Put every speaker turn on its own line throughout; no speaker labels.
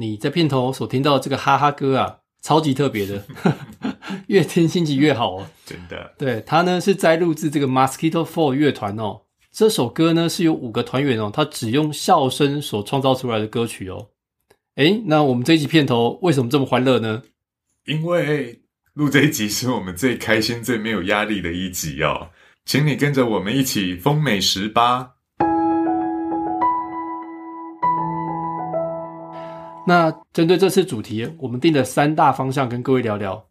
你在片头所听到这个哈哈歌啊，超级特别的，越听心情越好哦。
真的，
对，他呢是摘录自这个 Mosquito Four 乐团哦。这首歌呢是由五个团员哦，他只用笑声所创造出来的歌曲哦。诶，那我们这一集片头为什么这么欢乐呢？
因为录这一集是我们最开心、最没有压力的一集哦，请你跟着我们一起疯美食吧。
那针对这次主题，我们定了三大方向，跟各位聊聊，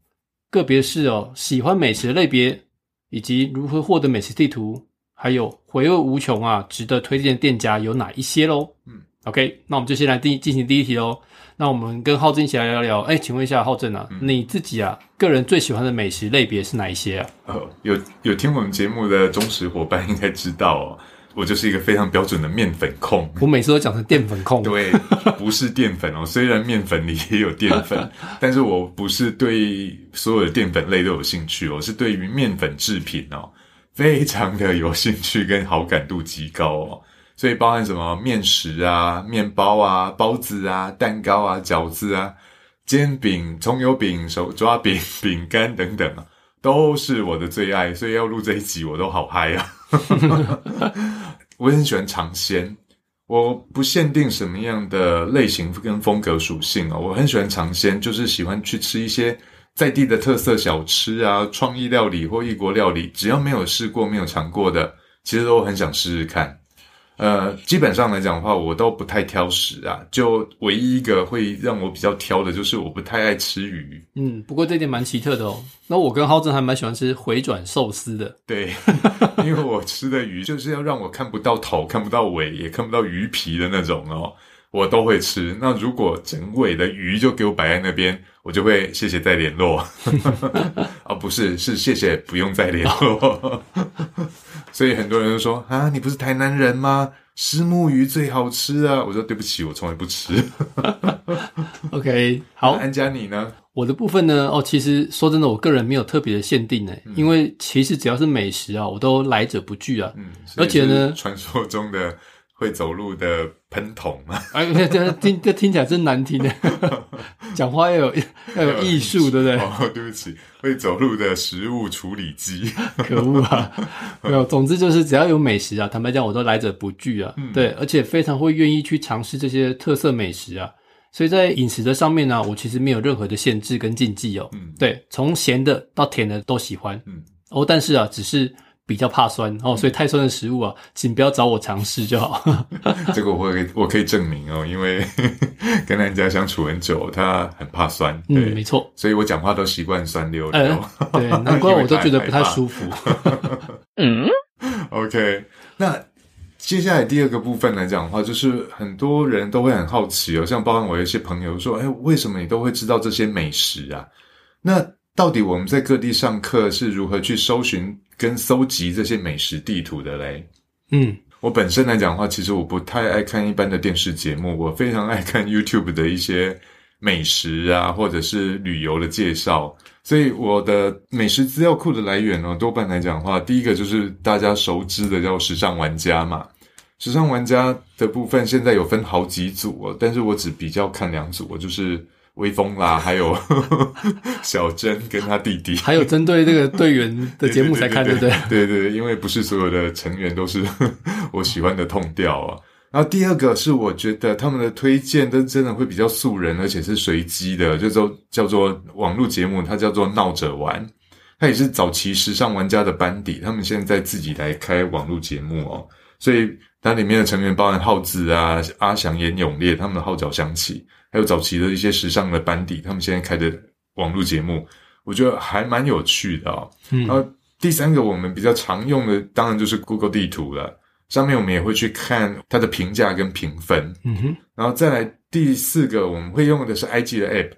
个别是哦喜欢美食的类别，以及如何获得美食地图，还有回味无穷啊，值得推荐的店家有哪一些喽？嗯，OK，那我们就先来第进行第一题喽。那我们跟浩正一起来聊聊，哎，请问一下浩正啊，你自己啊个人最喜欢的美食类别是哪一些啊？
哦，有有听我们节目的忠实伙伴应该知道哦。我就是一个非常标准的面粉控，
我每次都讲成淀粉控。
对，不是淀粉哦，虽然面粉里也有淀粉，但是我不是对所有的淀粉类都有兴趣，我是对于面粉制品哦，非常的有兴趣跟好感度极高哦。所以包含什么面食啊、面包啊、包子啊、蛋糕啊、饺子啊、煎饼、葱油饼、手抓饼、饼干等等啊，都是我的最爱。所以要录这一集，我都好嗨啊！我很喜欢尝鲜，我不限定什么样的类型跟风格属性啊，我很喜欢尝鲜，就是喜欢去吃一些在地的特色小吃啊，创意料理或异国料理，只要没有试过、没有尝过的，其实都很想试试看。呃，基本上来讲的话，我都不太挑食啊。就唯一一个会让我比较挑的，就是我不太爱吃鱼。
嗯，不过这点蛮奇特的哦。那我跟浩正还蛮喜欢吃回转寿司的。
对，因为我吃的鱼就是要让我看不到头、看不到尾、也看不到鱼皮的那种哦，我都会吃。那如果整尾的鱼就给我摆在那边，我就会谢谢再联络。啊，不是，是谢谢不用再联络。所以很多人都说啊，你不是台南人吗？石目鱼最好吃啊！我说对不起，我从来不吃。
OK，好，
安佳你呢？
我的部分呢？哦，其实说真的，我个人没有特别的限定呢，因为其实只要是美食啊，我都来者不拒啊。嗯，而且呢，
传说中的。会走路的喷筒吗？
哎，这听这听起来真难听的，讲话要有要有艺术，对不对？
哦，对不起，会走路的食物处理机，
可恶啊！没有，总之就是只要有美食啊，坦白讲，我都来者不拒啊。对，而且非常会愿意去尝试这些特色美食啊。所以在饮食的上面呢，我其实没有任何的限制跟禁忌哦。嗯，对，从咸的到甜的都喜欢。嗯，哦，但是啊，只是。比较怕酸哦，所以太酸的食物啊，请不要找我尝试就好。
这个我可以我可以证明哦，因为 跟人家相处很久，他很怕酸。
嗯，没错，
所以我讲话都习惯酸溜溜。
对，难怪我 都觉得不太舒服。
嗯，OK，那接下来第二个部分来讲的话，就是很多人都会很好奇哦，像包含我一些朋友说，哎，为什么你都会知道这些美食啊？那到底我们在各地上课是如何去搜寻跟搜集这些美食地图的嘞？嗯，我本身来讲的话，其实我不太爱看一般的电视节目，我非常爱看 YouTube 的一些美食啊，或者是旅游的介绍。所以我的美食资料库的来源呢，多半来讲的话，第一个就是大家熟知的叫时尚玩家嘛。时尚玩家的部分现在有分好几组，但是我只比较看两组，我就是。威风啦，还有 小珍跟他弟弟，
还有针对这个队员的节目才看，对不对？
对对，因为不是所有的成员都是 我喜欢的痛调啊。然后第二个是，我觉得他们的推荐都真的会比较素人，而且是随机的，就说叫做网络节目，它叫做闹着玩。它也是早期时尚玩家的班底，他们现在自己来开网络节目哦，所以它里面的成员包含浩子啊、阿翔、严永烈，他们的号角响起，还有早期的一些时尚的班底，他们现在开的网络节目，我觉得还蛮有趣的哦。然后第三个我们比较常用的，当然就是 Google 地图了。上面我们也会去看它的评价跟评分，
嗯哼，
然后再来第四个我们会用的是 IG 的 App，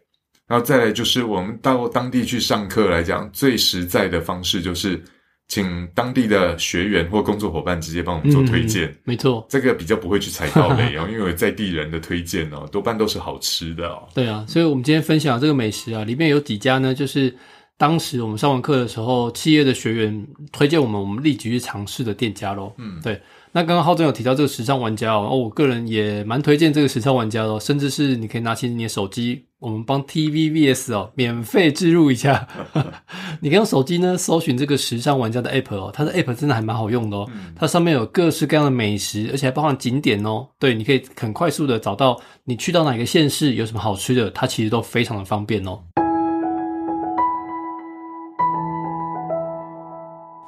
然后再来就是我们到当地去上课来讲，最实在的方式就是请当地的学员或工作伙伴直接帮我们做推荐，
没错，
这个比较不会去踩到雷哦，因为在地人的推荐哦，多半都是好吃的哦。
对啊，所以我们今天分享这个美食啊，里面有几家呢，就是当时我们上完课的时候，企业的学员推荐我们，我们立即去尝试的店家喽。嗯，对。那刚刚浩正有提到这个时尚玩家哦，我个人也蛮推荐这个时尚玩家的，甚至是你可以拿起你的手机，我们帮 TVBS 哦免费置入一下。你可以用手机呢搜寻这个时尚玩家的 App 哦，它的 App 真的还蛮好用的哦，它上面有各式各样的美食，而且还包含景点哦。对，你可以很快速的找到你去到哪个县市有什么好吃的，它其实都非常的方便哦。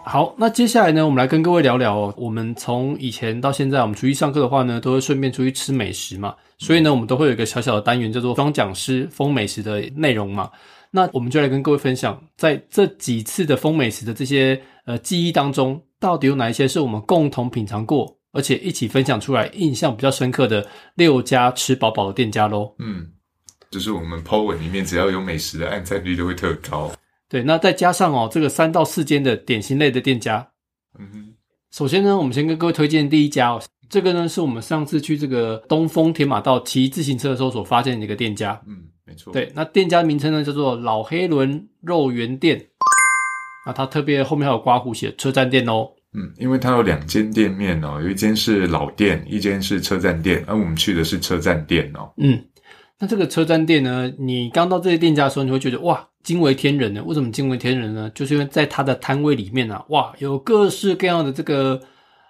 好，那接下来呢，我们来跟各位聊聊哦。我们从以前到现在，我们出去上课的话呢，都会顺便出去吃美食嘛。所以呢，我们都会有一个小小的单元，叫做“装讲师封美食”的内容嘛。那我们就来跟各位分享，在这几次的封美食的这些呃记忆当中，到底有哪一些是我们共同品尝过，而且一起分享出来，印象比较深刻的六家吃饱饱的店家喽。
嗯，就是我们 Po 文里面只要有美食的按赞率都会特高。
对，那再加上哦，这个三到四间的点心类的店家。嗯哼，首先呢，我们先跟各位推荐第一家哦，这个呢是我们上次去这个东风铁马道骑自行车的时候所发现的一个店家。
嗯，没错。
对，那店家名称呢叫做老黑轮肉圆店。那它特别后面还有刮胡写车站店哦。
嗯，因为它有两间店面哦，有一间是老店，一间是车站店，而我们去的是车站店哦。
嗯，那这个车站店呢，你刚到这些店家的时候，你会觉得哇。惊为天人呢？为什么惊为天人呢？就是因为在他的摊位里面啊，哇，有各式各样的这个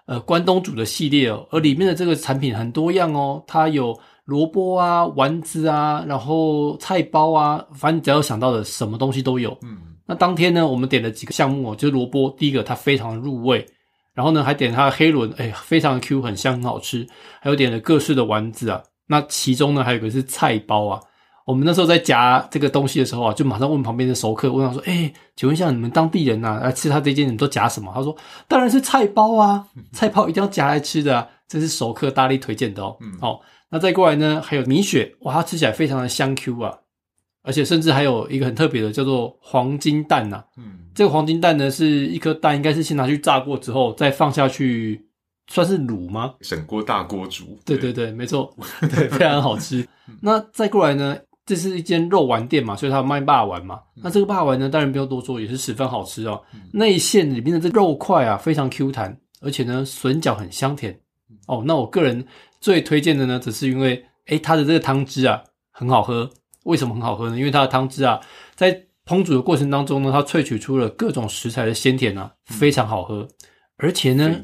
呃关东煮的系列哦，而里面的这个产品很多样哦，它有萝卜啊、丸子啊，然后菜包啊，反正只要想到的什么东西都有。嗯，那当天呢，我们点了几个项目哦，就是萝卜，第一个它非常入味，然后呢还点它的黑轮，哎，非常的 Q，很香，很好吃，还有点了各式的丸子啊，那其中呢还有一个是菜包啊。我们那时候在夹这个东西的时候啊，就马上问旁边的熟客，问他说：“哎，请问一下，你们当地人呐来吃他这间，你们都夹什么？”他说：“当然是菜包啊，菜包一定要夹来吃的，啊这是熟客大力推荐的哦。”好，那再过来呢，还有米雪，哇，它吃起来非常的香 Q 啊，而且甚至还有一个很特别的，叫做黄金蛋呐。嗯，这个黄金蛋呢，是一颗蛋，应该是先拿去炸过之后再放下去，算是卤吗？
省锅大锅煮。
对对对，没错，对，非常好吃。那再过来呢？这是一间肉丸店嘛，所以它卖霸丸嘛。那这个霸丸呢，当然不用多说，也是十分好吃哦。内馅里面的这肉块啊，非常 Q 弹，而且呢，笋角很香甜哦。那我个人最推荐的呢，只是因为，诶它的这个汤汁啊，很好喝。为什么很好喝呢？因为它的汤汁啊，在烹煮的过程当中呢，它萃取出了各种食材的鲜甜啊，非常好喝。而且呢，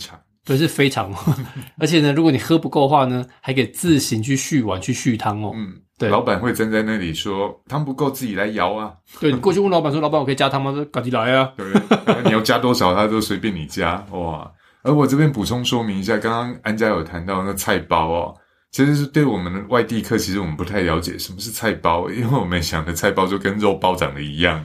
不是非常，而且呢，如果你喝不够的话呢，还可以自行去续碗去续汤哦。嗯。对，
老板会站在那里说汤不够自己来舀啊。
对你过去问老板说，老板我可以加汤吗？说赶紧来啊。
对，你要加多少，他都随便你加哇。而我这边补充说明一下，刚刚安家有谈到那菜包哦，其实是对我们的外地客，其实我们不太了解什么是菜包，因为我们想的菜包就跟肉包长得一样，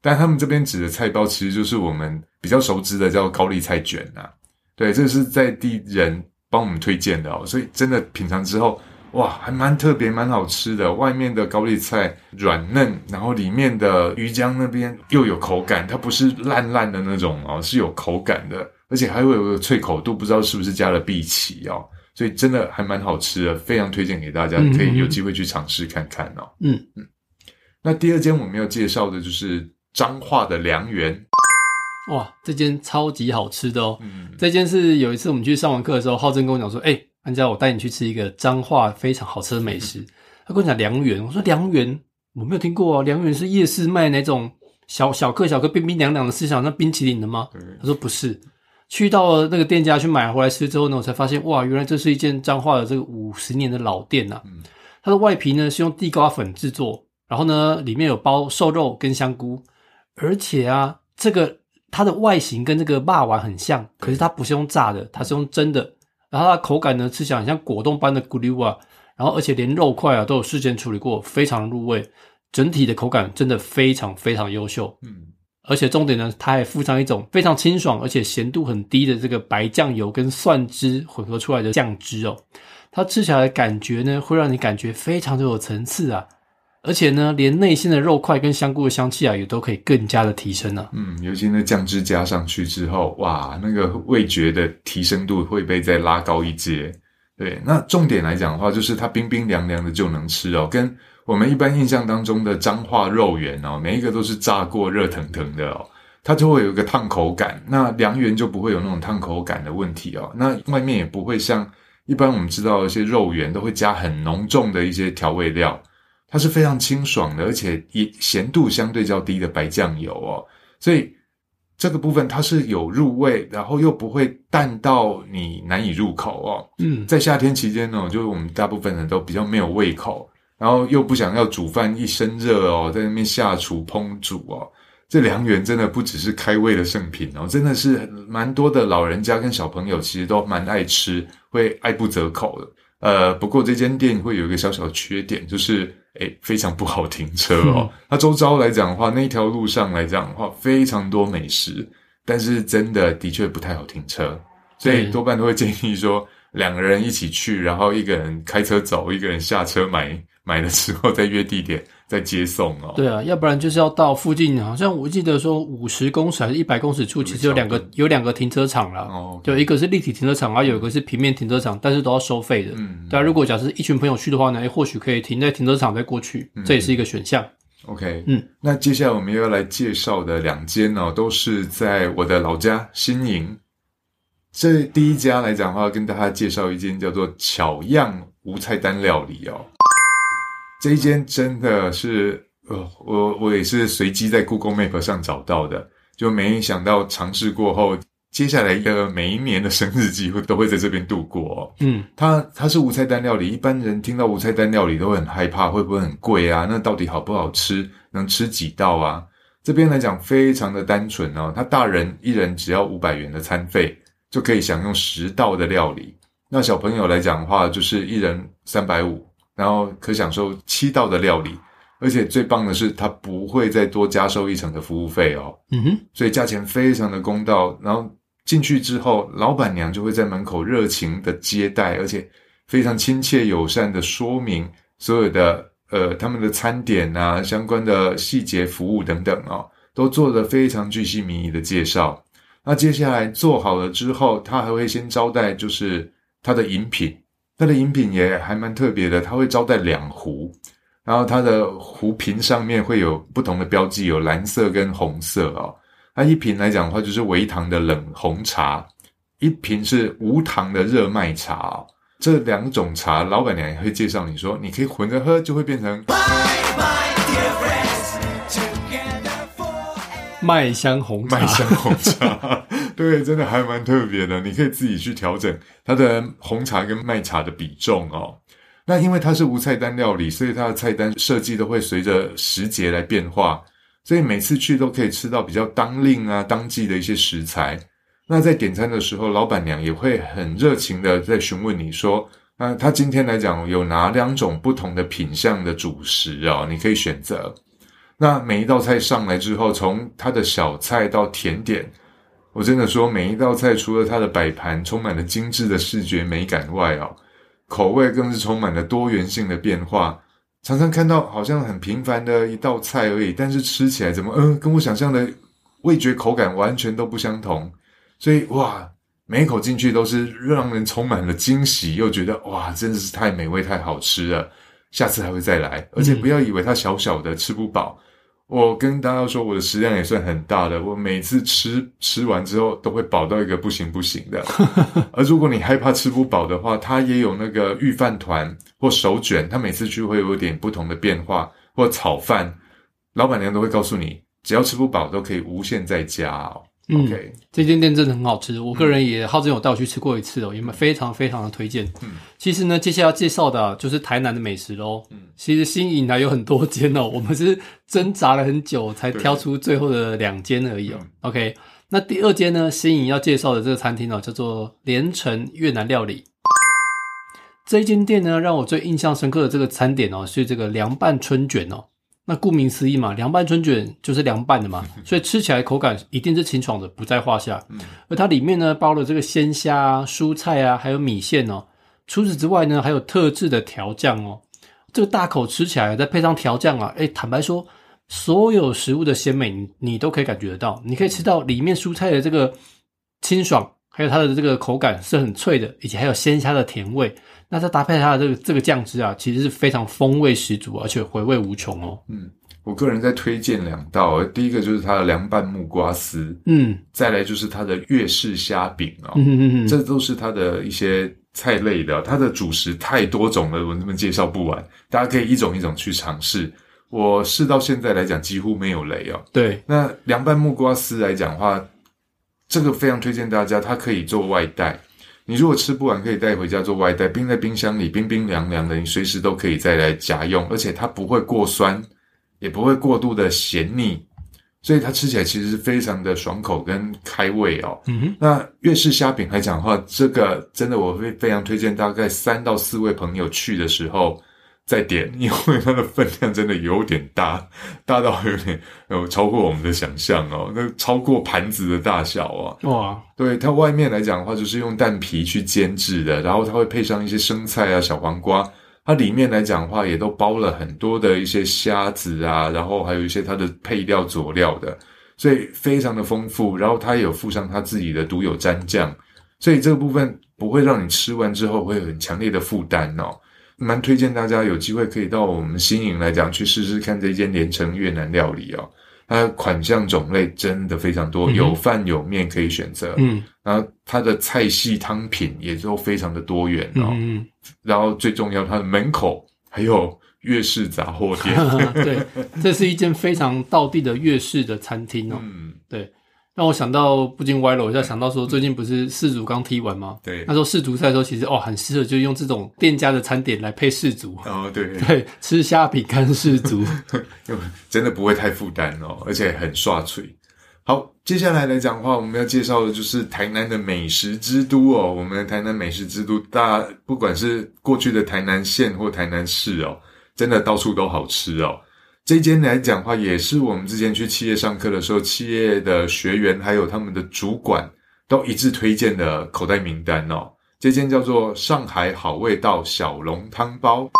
但他们这边指的菜包其实就是我们比较熟知的叫高丽菜卷呐。对，这是在地人帮我们推荐的哦，所以真的品尝之后。哇，还蛮特别，蛮好吃的。外面的高丽菜软嫩，然后里面的鱼浆那边又有口感，它不是烂烂的那种哦，是有口感的，而且还会有个脆口度，不知道是不是加了碧琪哦，所以真的还蛮好吃的，非常推荐给大家，可以有机会去尝试看看哦。嗯嗯。那第二间我们要介绍的就是彰化的良缘，
哇，这间超级好吃的哦。这间是有一次我们去上完课的时候，浩正跟我讲说，哎。安佳我带你去吃一个彰化非常好吃的美食。他跟我讲良缘，我说良缘我没有听过啊，良缘是夜市卖那种小小颗小颗冰冰凉凉的，是像那冰淇淋的吗？他说不是。去到了那个店家去买回来吃之后呢，我才发现哇，原来这是一间彰化的这个五十年的老店呐。它的外皮呢是用地瓜粉制作，然后呢里面有包瘦肉跟香菇，而且啊这个它的外形跟这个霸丸很像，可是它不是用炸的，它是用蒸的。然后它的口感呢，吃起来很像果冻般的咕溜啊，然后而且连肉块啊都有事先处理过，非常入味。整体的口感真的非常非常优秀。
嗯，
而且重点呢，它还附上一种非常清爽而且咸度很低的这个白酱油跟蒜汁混合出来的酱汁哦。它吃起来的感觉呢，会让你感觉非常的有层次啊。而且呢，连内馅的肉块跟香菇的香气啊，也都可以更加的提升啊。
嗯，尤其那酱汁加上去之后，哇，那个味觉的提升度会被再拉高一阶。对，那重点来讲的话，就是它冰冰凉凉的就能吃哦，跟我们一般印象当中的彰化肉圆哦，每一个都是炸过热腾腾的哦，它就会有一个烫口感。那凉圆就不会有那种烫口感的问题哦，那外面也不会像一般我们知道一些肉圆都会加很浓重的一些调味料。它是非常清爽的，而且也咸度相对较低的白酱油哦，所以这个部分它是有入味，然后又不会淡到你难以入口哦。
嗯，
在夏天期间呢，就是我们大部分人都比较没有胃口，然后又不想要煮饭一身热哦，在那边下厨烹煮哦，这凉圆真的不只是开胃的圣品哦，真的是蛮多的老人家跟小朋友其实都蛮爱吃，会爱不择口的。呃，不过这间店会有一个小小的缺点，就是诶非常不好停车哦。它周遭来讲的话，那一条路上来讲的话，非常多美食，但是真的的确不太好停车，所以多半都会建议说两个人一起去，然后一个人开车走，一个人下车买买了之后再约地点。在接送哦，
对啊，要不然就是要到附近，好像我记得说五十公尺还是一百公尺处，其实有两个有两个停车场啦。
哦，
就一个是立体停车场，然后有一个是平面停车场，但是都要收费的。
嗯，
对啊，如果假设一群朋友去的话呢，或许可以停在停车场再过去，这也是一个选项。
OK，
嗯，
那接下来我们又要来介绍的两间呢，都是在我的老家新营。这第一家来讲的话，跟大家介绍一间叫做巧样无菜单料理哦。这一间真的是，呃，我我也是随机在 Google Map 上找到的，就没想到尝试过后，接下来的每一年的生日几乎都会在这边度过。
哦嗯，
它它是无菜单料理，一般人听到无菜单料理都会很害怕，会不会很贵啊？那到底好不好吃？能吃几道啊？这边来讲非常的单纯哦，他大人一人只要五百元的餐费就可以享用十道的料理，那小朋友来讲的话，就是一人三百五。然后可享受七道的料理，而且最棒的是，它不会再多加收一层的服务费哦。
嗯哼，
所以价钱非常的公道。然后进去之后，老板娘就会在门口热情的接待，而且非常亲切友善的说明所有的呃他们的餐点啊相关的细节服务等等哦，都做了非常具细迷遗的介绍。那接下来做好了之后，他还会先招待，就是他的饮品。它的饮品也还蛮特别的，它会招待两壶，然后它的壶瓶上面会有不同的标记，有蓝色跟红色哦。那一瓶来讲的话，就是微糖的冷红茶，一瓶是无糖的热麦茶。这两种茶，老板娘也会介绍你说，你可以混着喝，就会变成
麦香红茶。
麦香红茶。对，真的还蛮特别的。你可以自己去调整它的红茶跟麦茶的比重哦。那因为它是无菜单料理，所以它的菜单设计都会随着时节来变化，所以每次去都可以吃到比较当令啊、当季的一些食材。那在点餐的时候，老板娘也会很热情的在询问你说，那他今天来讲有哪两种不同的品相的主食哦，你可以选择。那每一道菜上来之后，从它的小菜到甜点。我真的说，每一道菜除了它的摆盘充满了精致的视觉美感外哦，口味更是充满了多元性的变化。常常看到好像很平凡的一道菜而已，但是吃起来怎么，嗯，跟我想象的味觉口感完全都不相同。所以哇，每一口进去都是让人充满了惊喜，又觉得哇，真的是太美味、太好吃了，下次还会再来。而且不要以为它小小的吃不饱。我跟大家说，我的食量也算很大的。我每次吃吃完之后，都会饱到一个不行不行的。而如果你害怕吃不饱的话，它也有那个御饭团或手卷，它每次去会有点不同的变化，或炒饭，老板娘都会告诉你，只要吃不饱都可以无限再加哦。
嗯
OK，
这间店真的很好吃，我个人也浩真有带我去吃过一次哦，也非常非常的推荐。
嗯，
其实呢，接下来要介绍的、啊、就是台南的美食喽。嗯，其实新颖台有很多间哦，我们是挣扎了很久才挑出最后的两间而已哦。OK，那第二间呢，新颖要介绍的这个餐厅哦，叫做连城越南料理。这一间店呢，让我最印象深刻的这个餐点哦，是这个凉拌春卷哦。那顾名思义嘛，凉拌春卷就是凉拌的嘛，所以吃起来口感一定是清爽的，不在话下。而它里面呢包了这个鲜虾啊、蔬菜啊，还有米线哦。除此之外呢，还有特制的调酱哦。这个大口吃起来，再配上调酱啊，诶，坦白说，所有食物的鲜美你你都可以感觉得到。你可以吃到里面蔬菜的这个清爽，还有它的这个口感是很脆的，以及还有鲜虾的甜味。那再搭配它的这个这个酱汁啊，其实是非常风味十足，而且回味无穷哦。
嗯，我个人在推荐两道，第一个就是它的凉拌木瓜丝，
嗯
再来就是它的粤式虾饼哦，
嗯嗯嗯，
这都是它的一些菜类的，它的主食太多种了，我根本介绍不完，大家可以一种一种去尝试。我试到现在来讲几乎没有雷哦。
对，
那凉拌木瓜丝来讲的话，这个非常推荐大家，它可以做外带。你如果吃不完，可以带回家做外带，冰在冰箱里，冰冰凉凉的，你随时都可以再来夹用，而且它不会过酸，也不会过度的咸腻，所以它吃起来其实是非常的爽口跟开胃哦。
嗯哼，
那粤式虾饼来讲的话，这个真的我会非常推荐，大概三到四位朋友去的时候再点，因为它的分量真的有点大，大到有点有超过我们的想象哦，那超过盘子的大小啊。
哇，
对它外面来讲的话，就是用蛋皮去煎制的，然后它会配上一些生菜啊、小黄瓜。它里面来讲的话，也都包了很多的一些虾子啊，然后还有一些它的配料佐料的，所以非常的丰富。然后它也有附上它自己的独有蘸酱，所以这个部分不会让你吃完之后会有很强烈的负担哦。蛮推荐大家有机会可以到我们新营来讲去试试看这间连城越南料理哦。它款项种类真的非常多，
嗯
有饭有面可以选择。
嗯
然后它的菜系汤品也都非常的多元哦。
嗯
然后最重要，它的门口还有粤式杂货店。
嗯，对，这是一间非常道地的粤式的餐厅哦。
嗯，
对，让我想到不禁歪了，我就想到说，最近不是世足刚踢完吗？
对
那。时候世足赛的时候，其实哦很适合，就用这种店家的餐点来配世足。
哦，对，
对，吃虾饼干世足。
真的不会太负担哦，而且很刷脆。好，接下来来讲的话，我们要介绍的就是台南的美食之都哦。我们台南美食之都，大不管是过去的台南县或台南市哦，真的到处都好吃哦。这间来讲的话，也是我们之前去企业上课的时候，企业的学员还有他们的主管都一致推荐的口袋名单哦。这间叫做上海好味道小笼汤包。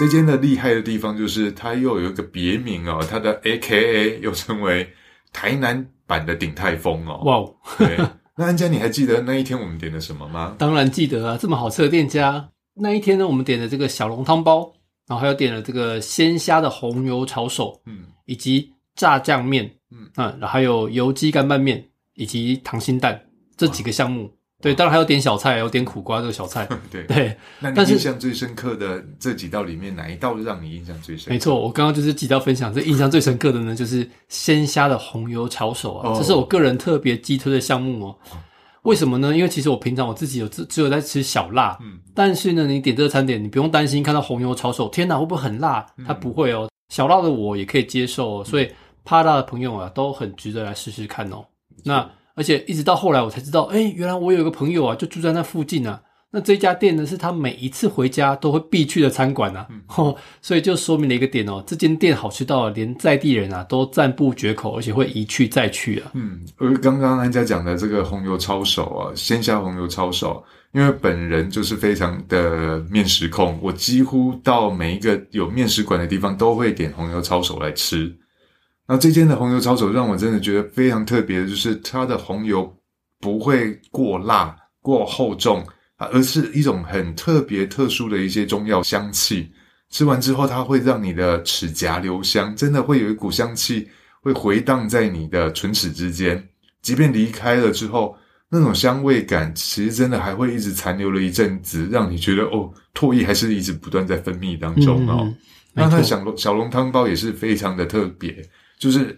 这间的厉害的地方就是它又有一个别名哦，它的 A K A 又称为台南版的鼎泰丰哦。
哇哦，
对，那安佳，你还记得那一天我们点的什么吗？
当然记得啊，这么好吃的店家。那一天呢，我们点的这个小笼汤包，然后还有点了这个鲜虾的红油炒手，
嗯，
以及炸酱面，
嗯
嗯，然后还有油鸡干拌面以及溏心蛋这几个项目。对，当然还有点小菜，还有点苦瓜这个小菜。
对。
对，
那你印象最深刻的这几道里面，哪一道让你印象最深？
没错，我刚刚就是几道分享，这印象最深刻的呢，就是鲜虾的红油炒手啊，
哦
这是我个人特别激推的项目哦。为什么呢？因为其实我平常我自己有只只有在吃小辣，
嗯，
但是呢，你点这个餐点，你不用担心看到红油炒手，天哪，会不会很辣？它不会哦，小辣的我也可以接受、哦，所以怕辣的朋友啊，都很值得来试试看哦。那而且一直到后来我才知道，哎，原来我有一个朋友啊，就住在那附近啊。那这家店呢，是他每一次回家都会必去的餐馆啊，哦，所以就说明了一个点哦，这间店好吃到连在地人啊都赞不绝口，而且会一去再去啊。
嗯，而刚刚安家讲的这个红油抄手啊，鲜虾红油抄手，因为本人就是非常的面食控，我几乎到每一个有面食馆的地方都会点红油抄手来吃。那这间的红油抄手让我真的觉得非常特别的，就是它的红油不会过辣、过厚重啊，而是一种很特别、特殊的一些中药香气。吃完之后，它会让你的齿颊留香，真的会有一股香气会回荡在你的唇齿之间。即便离开了之后，那种香味感其实真的还会一直残留了一阵子，让你觉得哦，唾液还是一直不断在分泌当中哦。
嗯
那它小笼小笼汤包也是非常的特别，就是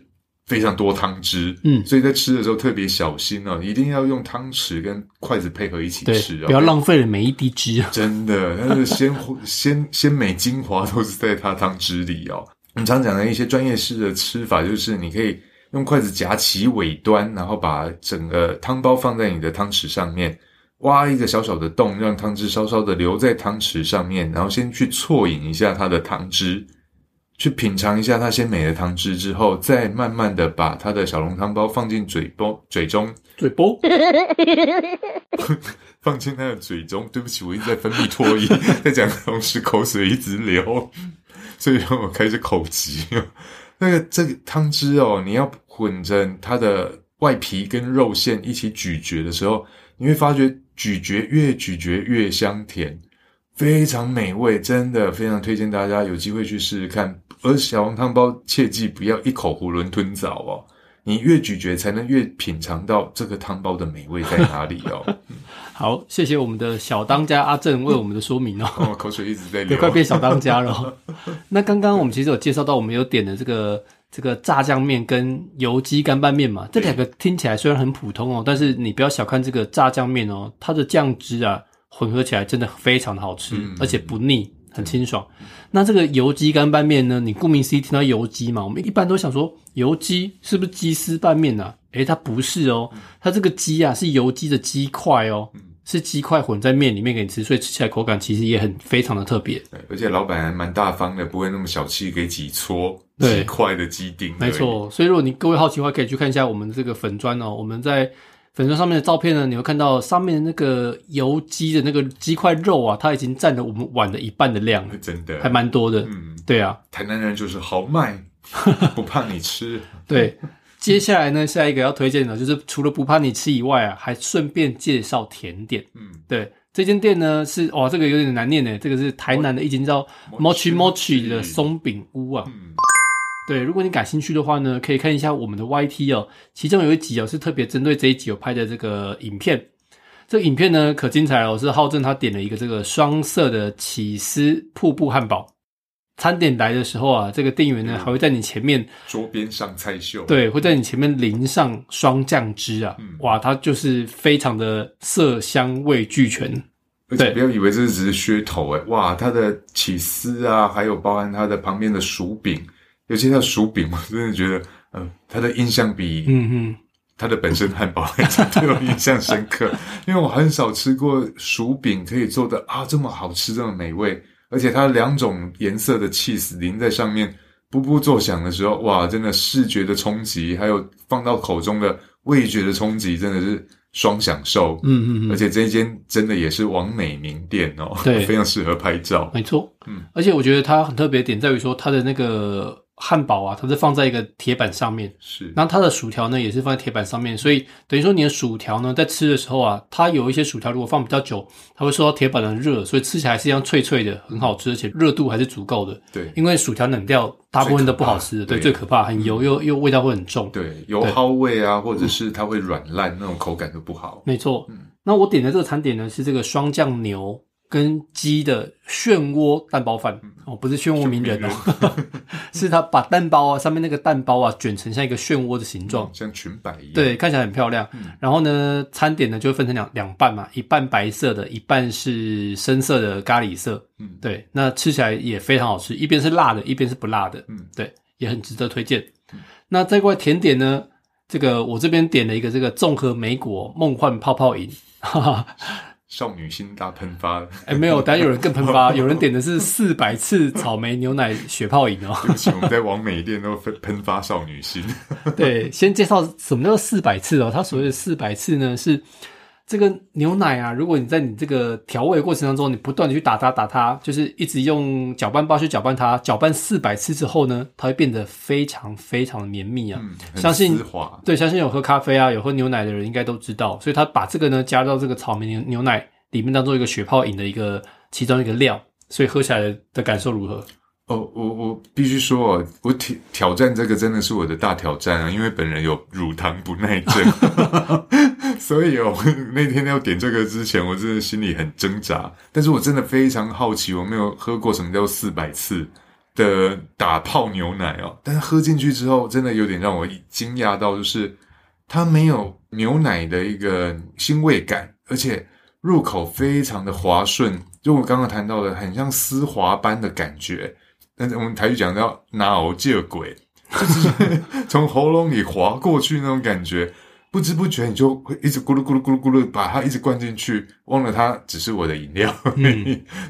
非常多汤汁，
嗯
所以在吃的时候特别小心哦，一定要用汤匙跟筷子配合一起吃，哦，
不要浪费了每一滴汁。
啊真的，它的鲜 鲜鲜美精华都是在它汤汁里哦。我们常讲的一些专业式的吃法，就是你可以用筷子夹起尾端，然后把整个汤包放在你的汤匙上面，挖一个小小的洞，让汤汁稍稍的留在汤匙上面，然后先去啜饮一下它的汤汁，去品尝一下它鲜美的汤汁之后，再慢慢的把它的小笼汤包放进嘴包嘴中，
嘴包，
放进他的嘴中。对不起，我一直在分泌唾液，在讲的同时口水一直流，所以让我开始口急。那个这个汤汁哦，你要混着它的外皮跟肉馅一起咀嚼的时候，你会发觉咀嚼越咀嚼越香甜，非常美味，真的非常推荐大家有机会去试试看。而小笼汤包切记不要一口囫囵吞枣哦，你越咀嚼才能越品尝到这个汤包的美味在哪里哦。
好，谢谢我们的小当家阿正为我们的说明哦。
哦，口水一直在
对，
流，
快变小当家了哦。那刚刚我们其实有介绍到，我们有点的这个这个炸酱面跟油鸡干拌面嘛，这两个听起来虽然很普通哦，但是你不要小看这个炸酱面哦，它的酱汁啊混合起来真的非常的好吃，
嗯
而且不腻，很清爽。那这个油鸡干拌面呢，你顾名思义听到油鸡嘛，我们一般都想说油鸡是不是鸡丝拌面啊？诶，它不是哦，它这个鸡啊是油鸡的鸡块哦。是鸡块混在面里面给你吃，所以吃起来口感其实也很非常的特别。
对而且老板还蛮大方的，不会那么小气，给几撮
对
几块的鸡丁。
没，错，所以如果你各位好奇的话，可以去看一下我们这个粉砖哦。我们在粉砖上面的照片呢，你会看到上面的那个油鸡的那个鸡块肉啊，它已经占了我们碗的一半的量了，
真的
还蛮多的。
嗯，
对啊，
台南人就是豪迈，不怕你吃。
对。接下来呢，下一个要推荐的就是除了不怕你吃以外啊，还顺便介绍甜点。
嗯，
对，这间店呢是哇，这个有点难念呢。这个是台南的一间叫 Mochi Mochi 的松饼屋啊。
嗯，
对，如果你感兴趣的话呢，可以看一下我们的 YT 哦，其中有一集哦是特别针对这一集有拍的这个影片。这个影片呢可精彩了哦，是浩正他点了一个这个双色的起司瀑布汉堡。餐点来的时候啊，这个店员呢
嗯
还会在你前面，
桌边上菜秀。，
对，会在你前面淋上双酱汁啊，
嗯
哇，它就是非常的色香味俱全。对
而且不要以为这只是噱头诶，哇，它的起司啊，还有包含它的旁边的薯饼，尤其它的薯饼，我真的觉得，呃，它的印象比
嗯嗯，
它的本身汉堡还真的我印象深刻，因为我很少吃过薯饼可以做的啊这么好吃，这么美味，而且它两种颜色的 cheese 淋在上面，噗噗作响的时候，哇，真的视觉的冲击，还有放到口中的味觉的冲击，真的是双享受。
嗯嗯嗯，
而且这一间真的也是王美名店哦，
对。
非常适合拍照。
没错，
嗯，
而且我觉得它很特别的点在于说，它的那个汉堡啊，它是放在一个铁板上面，
是，
然后它的薯条呢也是放在铁板上面，所以等于说你的薯条呢在吃的时候啊，它有一些薯条如果放比较久，它会受到铁板的热，所以吃起来是一样脆脆的，很好吃，而且热度还是足够的。
对。
因为薯条冷掉，大部分都不好吃的，对，最
最可怕，
很油又又味道会很重。
对，油耗味啊，或者是它会软烂，那种口感就不好。
没错，
嗯。
那我点的这个餐点呢是这个双酱牛跟鸡的漩涡蛋包饭、哦，不是漩涡鸣人哦，是他把蛋包啊上面那个蛋包啊卷成像一个漩涡的形状，
像裙摆一样。
对，看起来很漂亮。
嗯
然后呢，餐点呢就会分成两两半嘛，一半白色的，一半是深色的咖喱色。
嗯
对，那吃起来也非常好吃，一边是辣的，一边是不辣的。
嗯，
对，也很值得推荐。那这块甜点呢，这个我这边点了一个这个综合莓果梦幻泡泡饮，哈哈，
少女心大喷发。
哎，没有，等下有人更喷发，有人点的是四百次草莓牛奶雪泡饮哦。
对不起，我们在王美店都喷喷发少女心。
对，先介绍什么叫做四百次哦。它所谓的四百次呢，是这个牛奶啊，如果你在你这个调味的过程当中，你不断的去打它打它，就是一直用搅拌棒去搅拌它，搅拌四百次之后呢，它会变得非常非常的绵密啊。
嗯，
相信。对，相信有喝咖啡啊、有喝牛奶的人应该都知道，所以他把这个呢加到这个草莓牛牛奶里面当做一个雪泡饮的一个其中一个料，所以喝起来的的感受如何？
哦，我我必须说哦，我挑挑战这个真的是我的大挑战啊，因为本人有乳糖不耐症，所以哦，那天要点这个之前，我真的心里很挣扎。但是我真的非常好奇，我没有喝过什么叫四百次，的打泡牛奶哦，但是喝进去之后，真的有点让我惊讶到，就是它没有牛奶的一个腥味感，而且入口非常的滑顺，就我刚刚谈到的，很像丝滑般的感觉。但是我们台语讲叫“拿熬借鬼”，就是从喉咙里滑过去那种感觉。不知不觉你就会一直咕噜咕噜咕噜咕噜把它一直灌进去，忘了它只是我的饮料，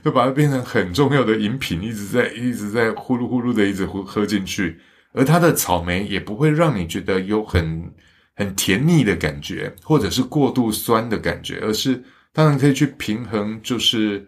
就把它变成很重要的饮品，一直在一直在呼噜呼噜的一直喝喝进去。而它的草莓也不会让你觉得有很很甜腻的感觉，或者是过度酸的感觉，而是当然可以去平衡，就是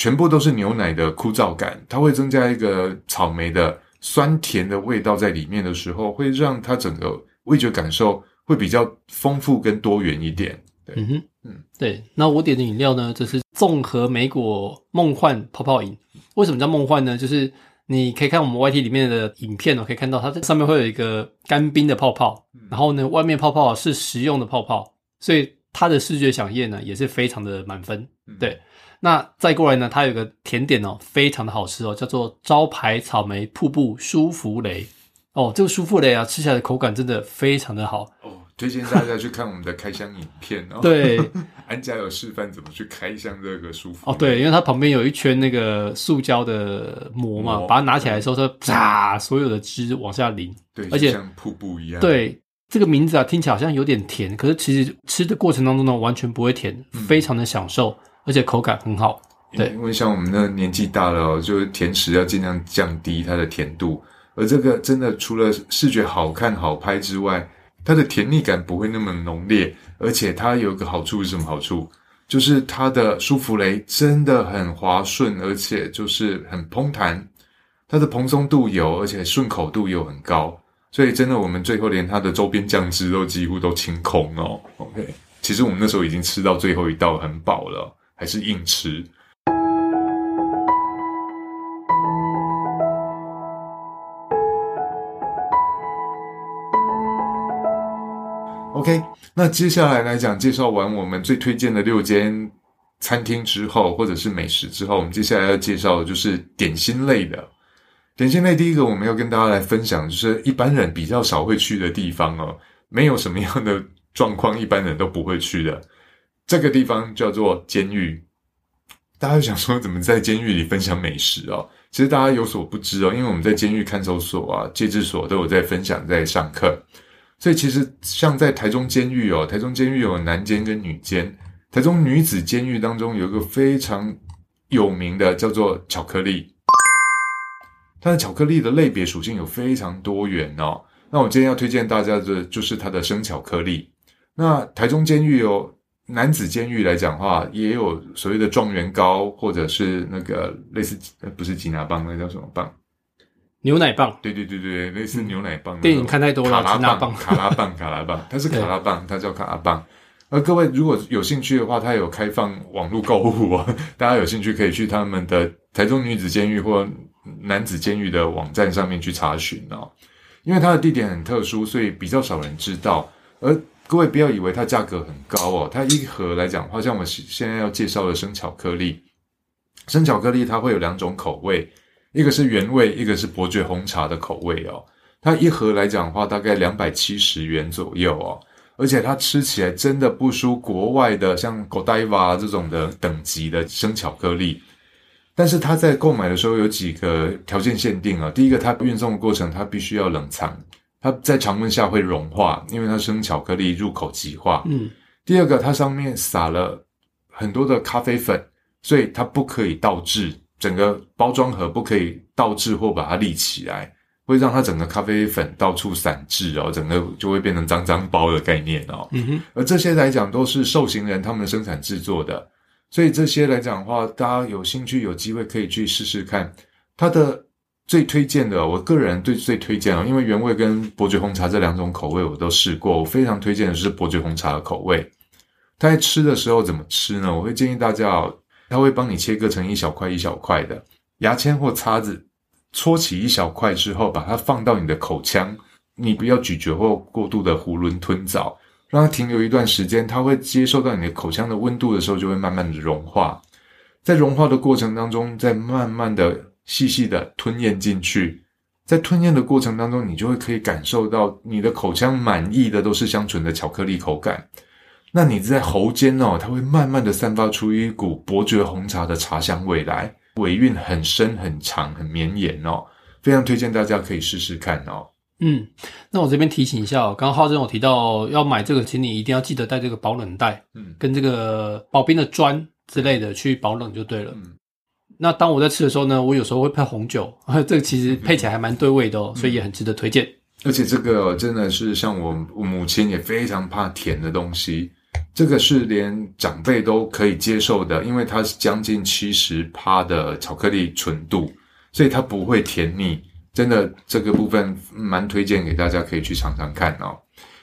全部都是牛奶的枯燥感，它会增加一个草莓的酸甜的味道在里面的时候，会让它整个味觉感受。会比较丰富跟多元一点。
嗯哼，嗯，对。那我点的饮料呢，就是综合莓果梦幻泡泡饮。为什么叫梦幻呢？就是你可以看我们 YT 里面的影片哦，可以看到它这上面会有一个干冰的泡泡，然后呢，外面泡泡是食用的泡泡，所以它的视觉响应呢也是非常的满分。对。那再过来呢，它有个甜点哦，非常的好吃哦，叫做招牌草莓瀑布舒芙蕾。哦，这个舒芙蕾啊，吃起来的口感真的非常的好哦。
推荐大家去看我们的开箱影片哦。
对，
安家有示范怎么去开箱这个舒服
哦。对，因为它旁边有一圈那个塑胶的膜嘛，把它拿起来的时候，它啪，所有的汁往下淋。
对，
而且
像瀑布一样。
对，这个名字啊，听起来好像有点甜，可是其实吃的过程当中呢，完全不会甜，非常的享受，而且口感很好。对，
因为像我们那年纪大了，就是甜食要尽量降低它的甜度，而这个真的除了视觉好看好拍之外。它的甜腻感不会那么浓烈，而且它有个好处是什么好处？就是它的舒芙蕾真的很滑顺，而且就是很蓬弹，它的蓬松度有，而且顺口度又很高，所以真的我们最后连它的周边酱汁都几乎都清空哦。OK，其实我们那时候已经吃到最后一道很饱了，还是硬吃。OK，那接下来来讲，介绍完我们最推荐的六间餐厅之后，或者是美食之后，我们接下来要介绍的就是点心类的。点心类第一个我们要跟大家来分享，就是一般人比较少会去的地方哦，没有什么样的状况，一般人都不会去的。这个地方叫做监狱。大家想说，怎么在监狱里分享美食哦？其实大家有所不知哦，因为我们在监狱看守所啊、戒治所都有在分享，在上课。所以其实像在台中监狱哦，台中监狱有男监跟女监。台中女子监狱当中有一个非常有名的叫做巧克力，它的巧克力的类别属性有非常多元哦。那我今天要推荐大家的就是它的生巧克力。那台中监狱哦，男子监狱来讲话也有所谓的状元糕，或者是那个类似不是吉拿棒，那叫什么棒？
牛奶棒，
对对对对，类似牛奶棒。
电影看太多了，
卡
拉棒，
卡拉棒，卡拉棒，它是卡拉棒，它叫卡拉棒。而各位如果有兴趣的话，它有开放网络购物啊，大家有兴趣可以去他们的台中女子监狱或男子监狱的网站上面去查询哦。因为它的地点很特殊，所以比较少人知道。而各位不要以为它价格很高哦，它一盒来讲，话像我现在要介绍的生巧克力，生巧克力它会有两种口味。一个是原味，一个是伯爵红茶的口味哦。它一盒来讲的话，大概两百七十元左右哦。而且它吃起来真的不输国外的像 Godiva 这种的等级的生巧克力。但是它在购买的时候有几个条件限定啊。第一个，它运送的过程它必须要冷藏，它在常温下会融化，因为它生巧克力入口即化。嗯。第二个，它上面撒了很多的咖啡粉，所以它不可以倒置。整个包装盒不可以倒置或把它立起来，会让它整个咖啡粉到处散置哦，整个就会变成脏脏包的概念哦。嗯哼，而这些来讲都是受刑人他们生产制作的，所以这些来讲的话，大家有兴趣有机会可以去试试看。它的最推荐的，我个人最最推荐哦，因为原味跟伯爵红茶这两种口味我都试过，我非常推荐的是伯爵红茶的口味。它在吃的时候怎么吃呢？我会建议大家哦。它会帮你切割成一小块一小块的，牙签或叉子搓起一小块之后，把它放到你的口腔，你不要咀嚼或过度的囫囵吞枣，让它停留一段时间，它会接受到你的口腔的温度的时候，就会慢慢的融化，在融化的过程当中，再慢慢的细细的吞咽进去。在吞咽的过程当中，你就会可以感受到你的口腔满意的都是香醇的巧克力口感。那你在喉间哦，它会慢慢的散发出一股伯爵红茶的茶香味来，尾韵很深、很长、很绵延哦，非常推荐大家可以试试看哦。
嗯，那我这边提醒一下哦，刚刚浩正有提到要买这个，请你一定要记得带这个保冷袋，
嗯
跟这个保冰的砖之类的去保冷就对了。
嗯
那当我在吃的时候呢，我有时候会配红酒，这个其实配起来还蛮对味的哦，所以也很值得推荐。
而且这个哦真的是像我我母亲也非常怕甜的东西，这个是连长辈都可以接受的，因为它是将近七十趴的巧克力纯度，所以它不会甜腻。真的这个部分蛮推荐给大家可以去尝尝看哦。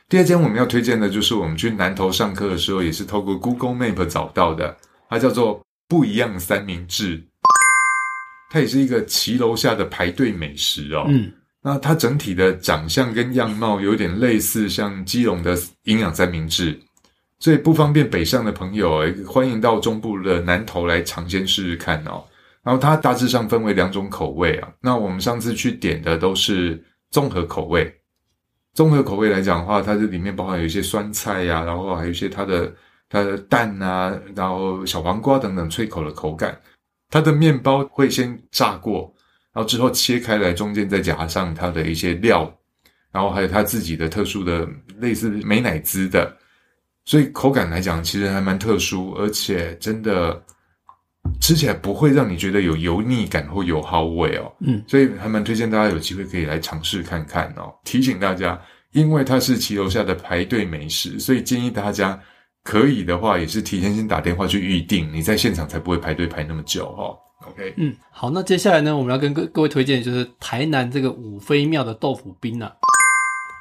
第二间我们要推荐的就是我们去南投上课的时候，也是透过 Google Map 找到的，它叫做不一样三明治，它也是一个骑楼下的排队美食哦。
嗯，
那它整体的长相跟样貌有点类似像基隆的营养三明治，所以不方便北上的朋友，诶欢迎到中部的南投来尝鲜试试看哦。然后它大致上分为两种口味啊，那我们上次去点的都是综合口味。综合口味来讲的话，它这里面包含有一些酸菜呀、然后还有一些它的它的蛋啊，然后小黄瓜等等脆口的口感。它的面包会先炸过，然后之后切开来，中间再夹上它的一些料，然后还有它自己的特殊的类似美乃滋的，所以口感来讲其实还蛮特殊，而且真的吃起来不会让你觉得有油腻感或油耗味哦。
嗯，
所以还蛮推荐大家有机会可以来尝试看看哦。提醒大家，因为它是骑楼下的排队美食，所以建议大家可以的话，也是提前先打电话去预定，你在现场才不会排队排那么久哦。OK，
嗯，好，那接下来呢，我们要跟各各位推荐的就是台南这个五妃庙的豆腐冰啊。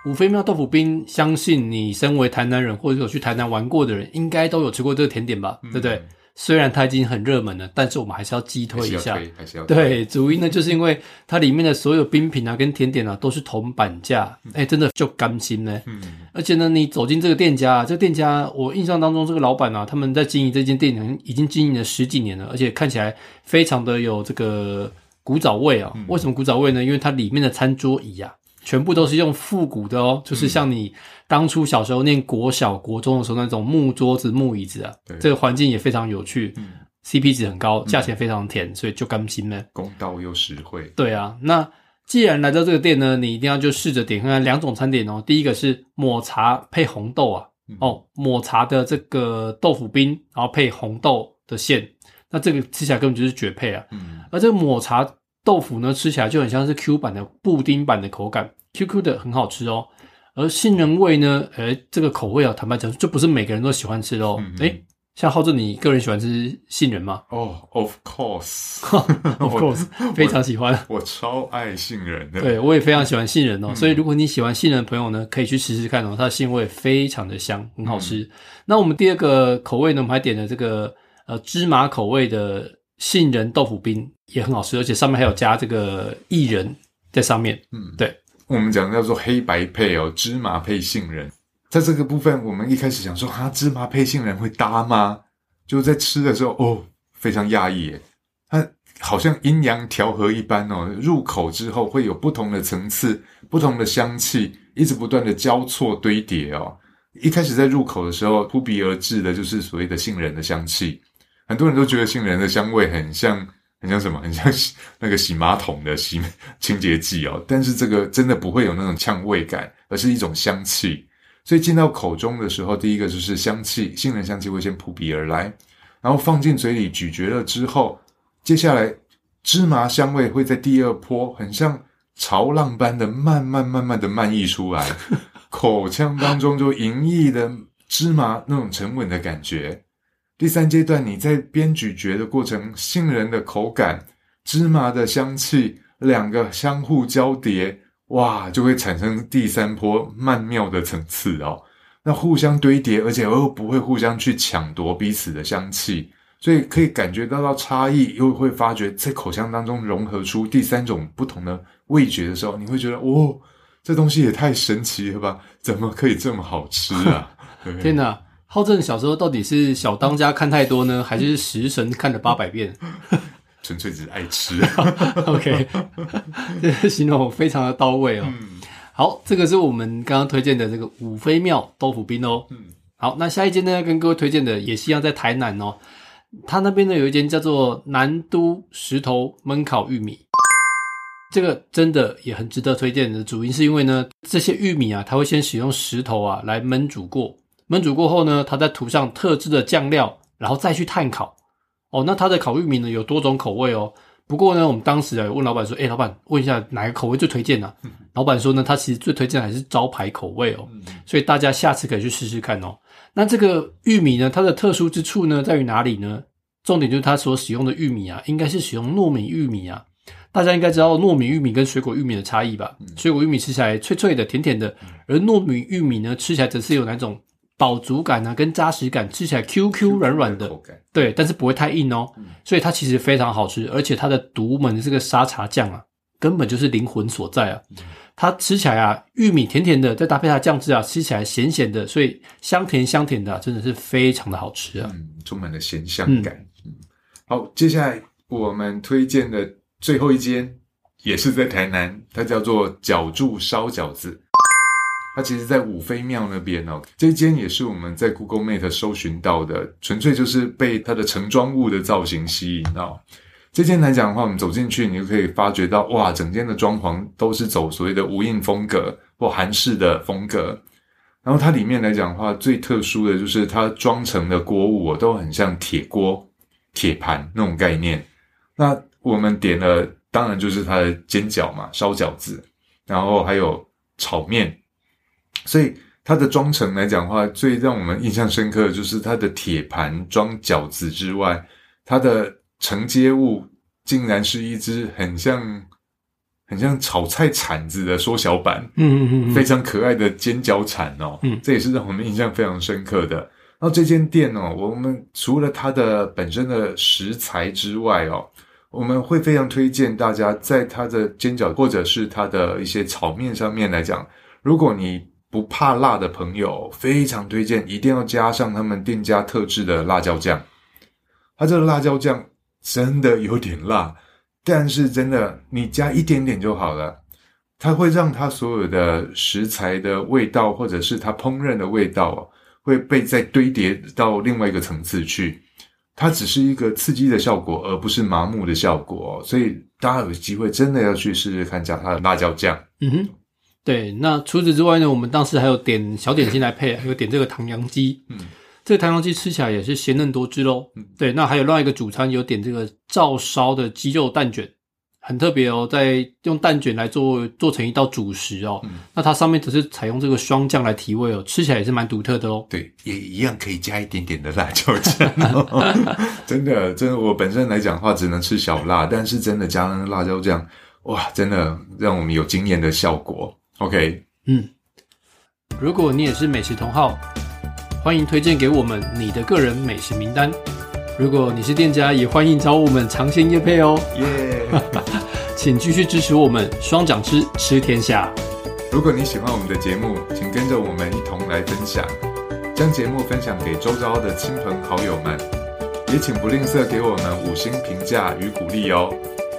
五妃庙豆腐冰，相信你身为台南人或者有去台南玩过的人，应该都有吃过这个甜点吧，对不对？虽然它已经很热门了，但是我们还是要击
还是要
推一下。
推，还是要推
对，主因呢，就是因为它里面的所有冰品啊跟甜点啊都是铜板价，哎、真的就甘心呢。
嗯
而且呢，你走进这个店家，这个店家我印象当中，这个老板啊，他们在经营这间店已经经营了十几年了，而且看起来非常的有这个古早味啊。为什么古早味呢？因为它里面的餐桌椅啊，全部都是用复古的哦，就是像你当初小时候念国小、国中的时候那种木桌子、木椅子啊，这个环境也非常有趣。
嗯
CP 值很高，价钱非常甜，所以就甘心呢。
公道又实惠。
对啊，那既然来到这个店呢，你一定要就试着点看看两种餐点哦。第一个是抹茶配红豆啊，
嗯
哦，抹茶的这个豆腐冰，然后配红豆的馅，那这个吃起来根本就是绝配啊。
嗯
而这个抹茶豆腐呢，吃起来就很像是 Q 版的布丁版的口感，Q Q 的很好吃哦。而杏仁味呢，诶，这个口味啊，坦白讲，就不是每个人都喜欢吃的哦。
嗯
诶，像浩正，你个人喜欢吃杏仁吗
哦、o f
course，？Of course，非常喜欢。
我超爱杏仁的。
对，我也非常喜欢杏仁哦，所以如果你喜欢杏仁的朋友呢，可以去试试看哦，它的杏味非常的香，很好吃。那我们第二个口味呢，我们还点了这个呃芝麻口味的杏仁豆腐冰，也很好吃，而且上面还有加这个薏仁在上面。
嗯，
对，
我们讲叫做黑白配哦，芝麻配杏仁。在这个部分，我们一开始想说，哈，芝麻配杏仁会搭吗？就在吃的时候，哦，非常讶异耶，它好像阴阳调和一般哦。入口之后会有不同的层次、不同的香气，一直不断的交错堆叠哦。一开始在入口的时候，扑鼻而至的就是所谓的杏仁的香气。很多人都觉得杏仁的香味很像，很像什么？很像洗那个洗马桶的洗清洁剂哦。但是这个真的不会有那种呛味感，而是一种香气。所以进到口中的时候，第一个就是香气，杏仁香气会先扑鼻而来，然后放进嘴里咀嚼了之后，接下来芝麻香味会在第二波，很像潮浪般的慢慢慢慢的漫溢出来，口腔当中就盈溢的芝麻那种沉稳的感觉。第三阶段，你在边咀嚼的过程，杏仁的口感、芝麻的香气，两个相互交叠，哇，就会产生第三波曼妙的层次哦。那互相堆叠，而且又不会互相去抢夺彼此的香气，所以可以感觉到到差异，又会发觉在口腔当中融合出第三种不同的味觉的时候，你会觉得，哦，这东西也太神奇了吧？怎么可以这么好吃啊？
天哪！浩正小时候到底是小当家看太多呢，还是食神看了八百遍？
纯粹只是爱吃。
OK，这个形容非常的到位哦。
嗯
好，这个是我们刚刚推荐的这个五妃庙豆腐冰哦。
嗯，
好，那下一间呢，要跟各位推荐的也是一样，在台南哦。它那边呢有一间叫做南都石头焖烤玉米，这个真的也很值得推荐的。主因是因为呢，这些玉米啊，它会先使用石头啊来焖煮过，焖煮过后呢，它再涂上特制的酱料，然后再去炭烤。哦，那它的烤玉米呢有多种口味哦。不过呢，我们当时啊有问老板说：“哎，老板，问一下哪个口味最推荐呢、老板说呢，他其实最推荐还是招牌口味哦，所以大家下次可以去试试看哦。那这个玉米呢，它的特殊之处呢在于哪里呢？重点就是它所使用的玉米啊，应该是使用糯米玉米啊。大家应该知道糯米玉米跟水果玉米的差异吧？水果玉米吃起来脆脆的、甜甜的，而糯米玉米呢吃起来则是有那种饱足感啊，跟扎实感，吃起来 Q Q 软软的。对，但是不会太硬哦，所以它其实非常好吃，而且它的独门的这个沙茶酱啊，根本就是灵魂所在啊。它吃起来啊，玉米甜甜的，再搭配它酱汁啊，吃起来咸咸的，所以香甜香甜的啊、真的是非常的好吃啊。
嗯，充满了咸香感。嗯，好，接下来我们推荐的最后一间也是在台南，它叫做角柱烧饺子。它其实，在五妃庙那边哦，这间也是我们在 Google Map 搜寻到的，纯粹就是被它的盛装物的造型吸引到。这间来讲的话，我们走进去，你就可以发觉到，哇，整间的装潢都是走所谓的无印风格或韩式的风格。然后它里面来讲的话，最特殊的就是它装成的锅物哦，都很像铁锅、铁盘那种概念。那我们点了，当然就是它的煎饺嘛，烧饺子，然后还有炒面。所以它的装成来讲的话，最让我们印象深刻的就是它的铁盘装饺子之外，它的承接物竟然是一只很像很像炒菜铲子的缩小版。
嗯嗯嗯嗯，
非常可爱的尖角铲哦，
嗯
这也是让我们印象非常深刻的。然后这间店哦，我们除了它的本身的食材之外哦，我们会非常推荐大家在它的煎饺或者是它的一些炒面上面来讲，如果你不怕辣的朋友，非常推荐一定要加上他们店家特制的辣椒酱。它这个辣椒酱真的有点辣，但是真的你加一点点就好了。它会让它所有的食材的味道，或者是它烹饪的味道，会被再堆叠到另外一个层次去。它只是一个刺激的效果，而不是麻木的效果、所以大家有机会真的要去试试看加它的辣椒酱。
嗯哼，对。那除此之外呢，我们当时还有点小点心来配，还有点这个唐扬鸡。
嗯，
这个唐扬鸡吃起来也是鲜嫩多汁喽。
嗯
对。那还有另外一个主餐，有点这个照烧的鸡肉蛋卷，很特别哦，在用蛋卷来做做成一道主食哦。
嗯
那它上面只是采用这个双酱来提味哦，吃起来也是蛮独特的哦。
对，也一样可以加一点点的辣椒酱、哦。真的，真的，我本身来讲的话，只能吃小辣，但是真的加辣椒酱，哇，真的让我们有惊艳的效果。OK，
嗯，如果你也是美食同好，欢迎推荐给我们你的个人美食名单。如果你是店家，也欢迎找我们尝鲜业配哦。
耶、
请继续支持我们双掌吃吃天下。
如果你喜欢我们的节目，请跟着我们一同来分享，将节目分享给周遭的亲朋好友们，也请不吝啬给我们五星评价与鼓励哦。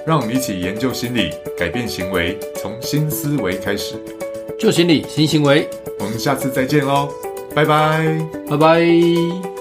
让我们一起研究心理，改变行为，从新思维开始。
旧心理新行为，
我们下次再见喽，拜拜。
拜拜。